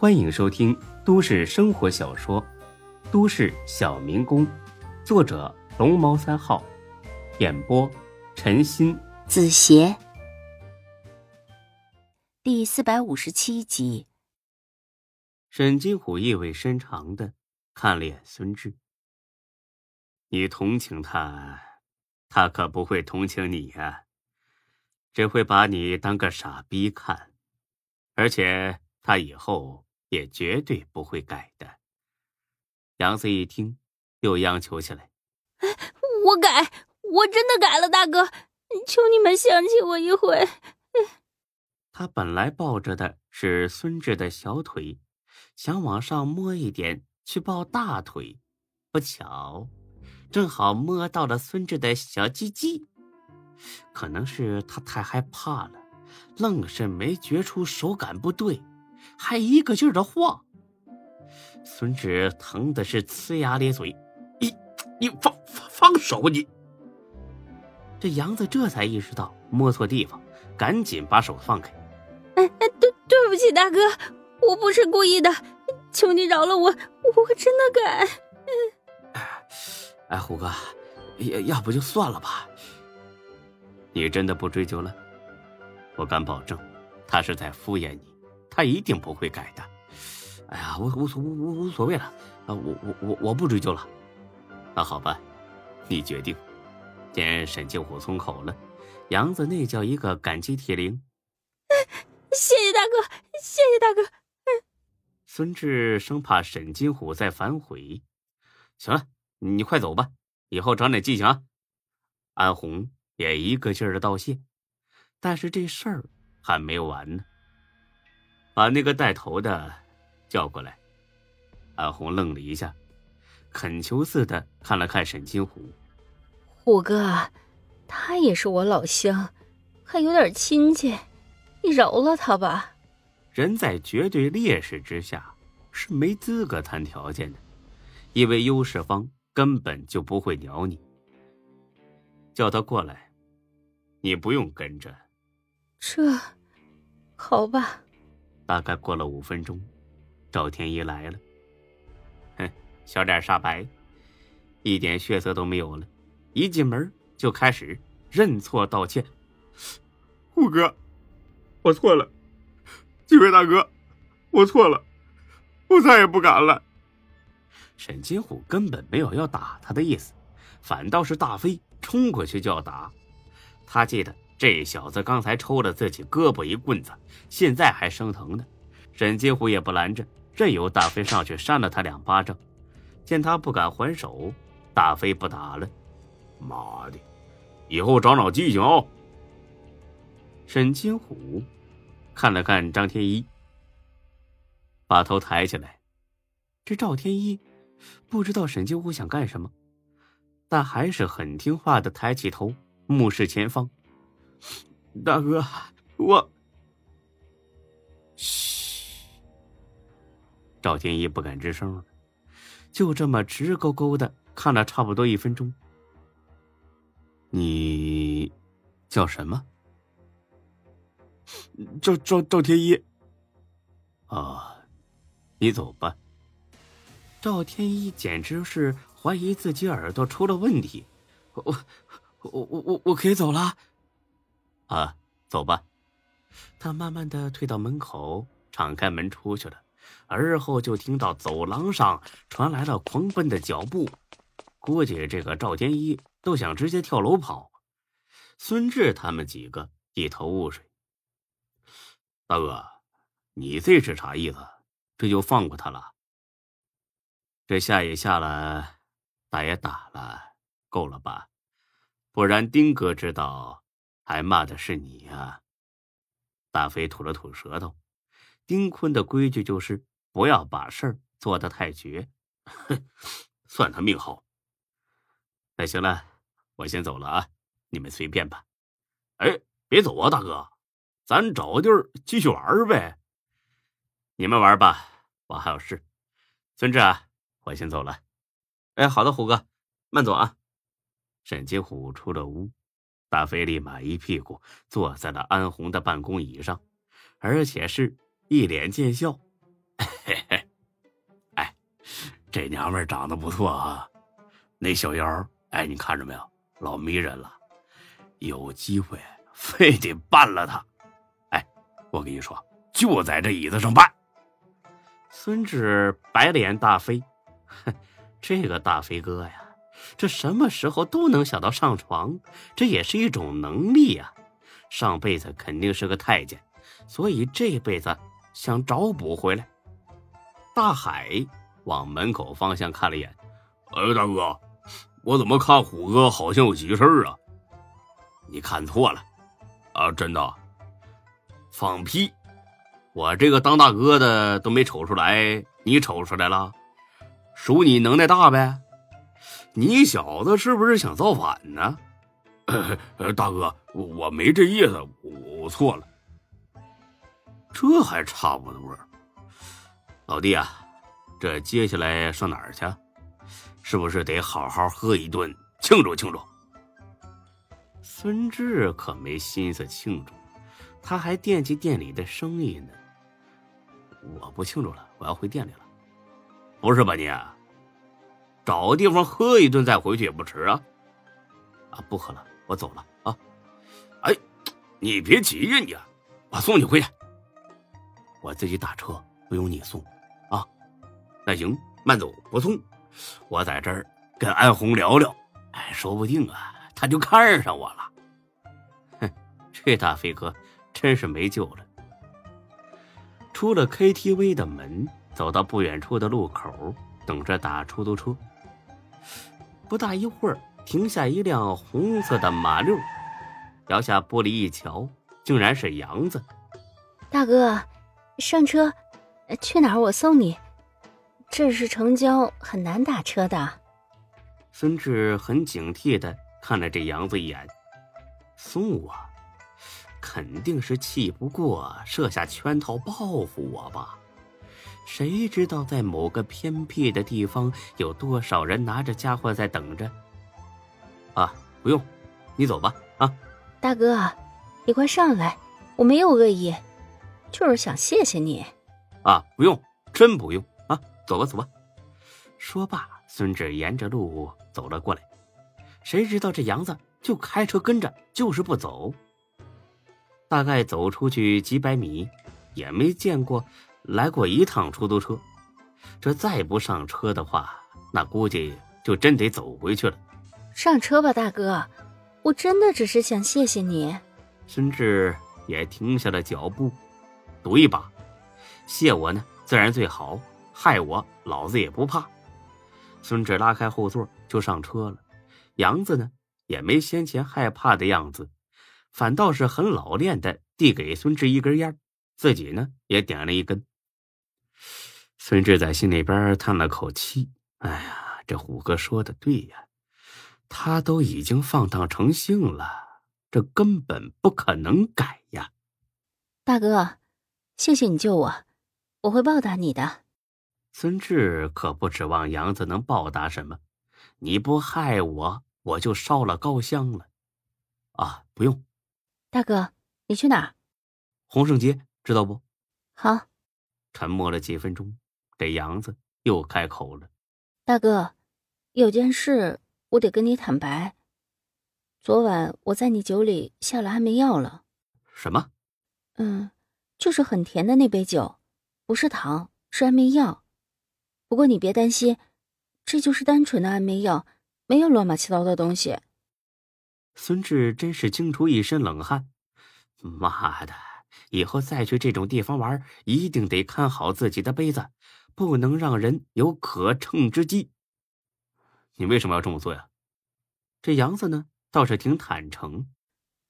欢迎收听都市生活小说《都市小民工》，作者龙猫三号，演播陈鑫、子邪，第四百五十七集。沈金虎意味深长的看了眼孙志：“你同情他，他可不会同情你呀，只会把你当个傻逼看，而且他以后……”也绝对不会改的。杨子一听，又央求起来：“我改，我真的改了，大哥，求你们相信我一回。”他本来抱着的是孙志的小腿，想往上摸一点去抱大腿，不巧，正好摸到了孙志的小鸡鸡。可能是他太害怕了，愣是没觉出手感不对。还一个劲儿的晃，孙志疼的是呲牙咧嘴，你你放放放手你！这杨子这才意识到摸错地方，赶紧把手放开。哎哎，对对不起大哥，我不是故意的，求你饶了我，我真的改。哎，虎哥，要要不就算了吧。你真的不追究了？我敢保证，他是在敷衍你。他一定不会改的。哎呀，无无所无无无所谓了，啊，我我我我不追究了。那好吧，你决定。见沈金虎松口了，杨子那叫一个感激涕零。谢谢大哥，谢谢大哥。孙志生怕沈金虎再反悔，行了，你快走吧，以后长点记性啊。安红也一个劲儿的道谢，但是这事儿还没完呢。把那个带头的叫过来。阿红愣了一下，恳求似的看了看沈金虎。虎哥，他也是我老乡，还有点亲戚，你饶了他吧。人在绝对劣势之下是没资格谈条件的，因为优势方根本就不会鸟你。叫他过来，你不用跟着。这，好吧。大概过了五分钟，赵天一来了。哼，小脸煞白，一点血色都没有了。一进门就开始认错道歉：“虎哥，我错了，几位大哥，我错了，我再也不敢了。”沈金虎根本没有要打他的意思，反倒是大飞冲过去就要打。他记得。这小子刚才抽了自己胳膊一棍子，现在还生疼呢。沈金虎也不拦着，任由大飞上去扇了他两巴掌。见他不敢还手，大飞不打了。妈的，以后长长记性哦。沈金虎看了看张天一，把头抬起来。这赵天一不知道沈金虎想干什么，但还是很听话的抬起头，目视前方。大哥，我……嘘。赵天一不敢吱声了，就这么直勾勾的看了差不多一分钟。你叫什么？赵赵赵天一。啊，你走吧。赵天一简直是怀疑自己耳朵出了问题。我我我我我可以走了。啊，走吧。他慢慢的退到门口，敞开门出去了。而后就听到走廊上传来了狂奔的脚步，估计这个赵天一都想直接跳楼跑。孙志他们几个一头雾水。大哥，你这是啥意思？这就放过他了？这下也下了，打也打了，够了吧？不然丁哥知道。还骂的是你呀！大飞吐了吐舌头。丁坤的规矩就是不要把事儿做得太绝。哼，算他命好。那行了，我先走了啊，你们随便吧。哎，别走啊，大哥，咱找个地儿继续玩呗。你们玩吧，我还有事。孙志啊，我先走了。哎，好的，虎哥，慢走啊。沈金虎出了屋。大飞立马一屁股坐在了安红的办公椅上，而且是一脸贱笑。哎这娘们长得不错啊，那小腰，哎，你看着没有，老迷人了。有机会非得办了他。哎，我跟你说，就在这椅子上办。孙志白脸大飞，哼，这个大飞哥呀，这什么时候都能想到上床，这也是一种能力呀。上辈子肯定是个太监，所以这辈子想找补回来。大海往门口方向看了一眼，哎呦，大哥，我怎么看虎哥好像有急事啊？你看错了，啊，真的？放屁！我这个当大哥的都没瞅出来，你瞅出来了？数你能耐大呗！你小子是不是想造反呢？大哥，我没这意思，我错了。这还差不多。老弟啊，这接下来上哪儿去？是不是得好好喝一顿庆祝庆祝？孙志可没心思庆祝，他还惦记店里的生意呢。我不庆祝了，我要回店里了。不是吧你？找个地方喝一顿再回去也不迟啊！啊，不喝了，我走了啊！哎，你别急呀你，我送你回去。我自己打车，不用你送啊。那行，慢走不送。我在这儿跟安红聊聊，哎，说不定啊，他就看上我了。哼，这大飞哥真是没救了。出了 KTV 的门，走到不远处的路口，等着打出租车。不大一会儿，停下一辆红色的马六，摇下玻璃一瞧，竟然是杨子。大哥，上车，去哪儿？我送你。这是城郊，很难打车的。孙志很警惕的看了这杨子一眼，送我，肯定是气不过，设下圈套报复我吧？谁知道在某个偏僻的地方，有多少人拿着家伙在等着？啊，不用，你走吧。啊，大哥，你快上来，我没有恶意，就是想谢谢你。啊，不用，真不用啊。走吧，走吧。说罢，孙志沿着路走了过来。谁知道这杨子就开车跟着，就是不走。大概走出去几百米，也没见过来过一趟出租车。这再不上车的话，那估计就真得走回去了。上车吧，大哥，我真的只是想谢谢你。孙志也停下了脚步，赌一把，谢我呢，自然最好。害我，老子也不怕。孙志拉开后座就上车了，杨子呢也没先前害怕的样子，反倒是很老练的递给孙志一根烟，自己呢也点了一根。孙志在心里边叹了口气：“哎呀，这虎哥说的对呀，他都已经放荡成性了，这根本不可能改呀。”大哥，谢谢你救我，我会报答你的。孙志可不指望杨子能报答什么，你不害我，我就烧了高香了。啊，不用。大哥，你去哪儿？洪胜街，知道不？好。沉默了几分钟，这杨子又开口了：“大哥，有件事我得跟你坦白。昨晚我在你酒里下了安眠药了。”什么？嗯，就是很甜的那杯酒，不是糖，是安眠药。不过你别担心，这就是单纯的安眠药，没有乱七八糟的东西。孙志真是惊出一身冷汗，妈的！以后再去这种地方玩，一定得看好自己的杯子，不能让人有可乘之机。你为什么要这么做呀？这杨子呢，倒是挺坦诚，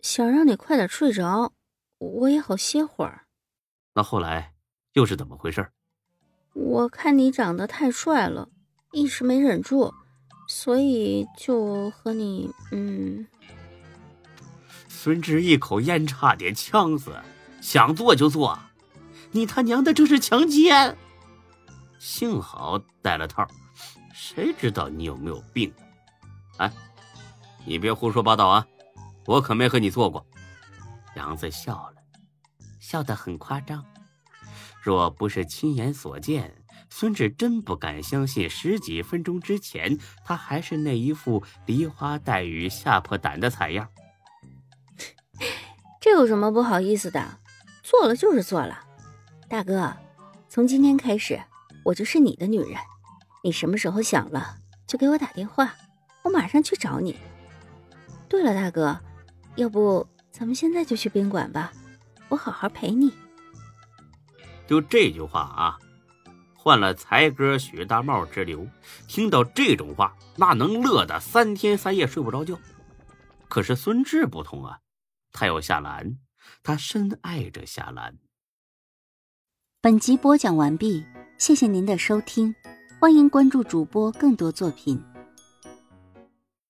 想让你快点睡着，我也好歇会儿。那后来又是怎么回事？我看你长得太帅了，一时没忍住，所以就和你……嗯。孙志一口烟差点呛死，想做就做，你他娘的这是强奸！幸好戴了套，谁知道你有没有病？哎，你别胡说八道啊！我可没和你做过。杨子笑了，笑得很夸张。若不是亲眼所见，孙志真不敢相信，十几分钟之前他还是那一副梨花带雨、吓破胆的惨样。这有什么不好意思的？做了就是做了，大哥，从今天开始我就是你的女人，你什么时候想了就给我打电话，我马上去找你。对了，大哥，要不咱们现在就去宾馆吧，我好好陪你。就这句话啊，换了才哥许大茂之流，听到这种话，那能乐得三天三夜睡不着觉。可是孙志不同啊。他有夏兰，他深爱着夏兰。本集播讲完毕，谢谢您的收听，欢迎关注主播更多作品。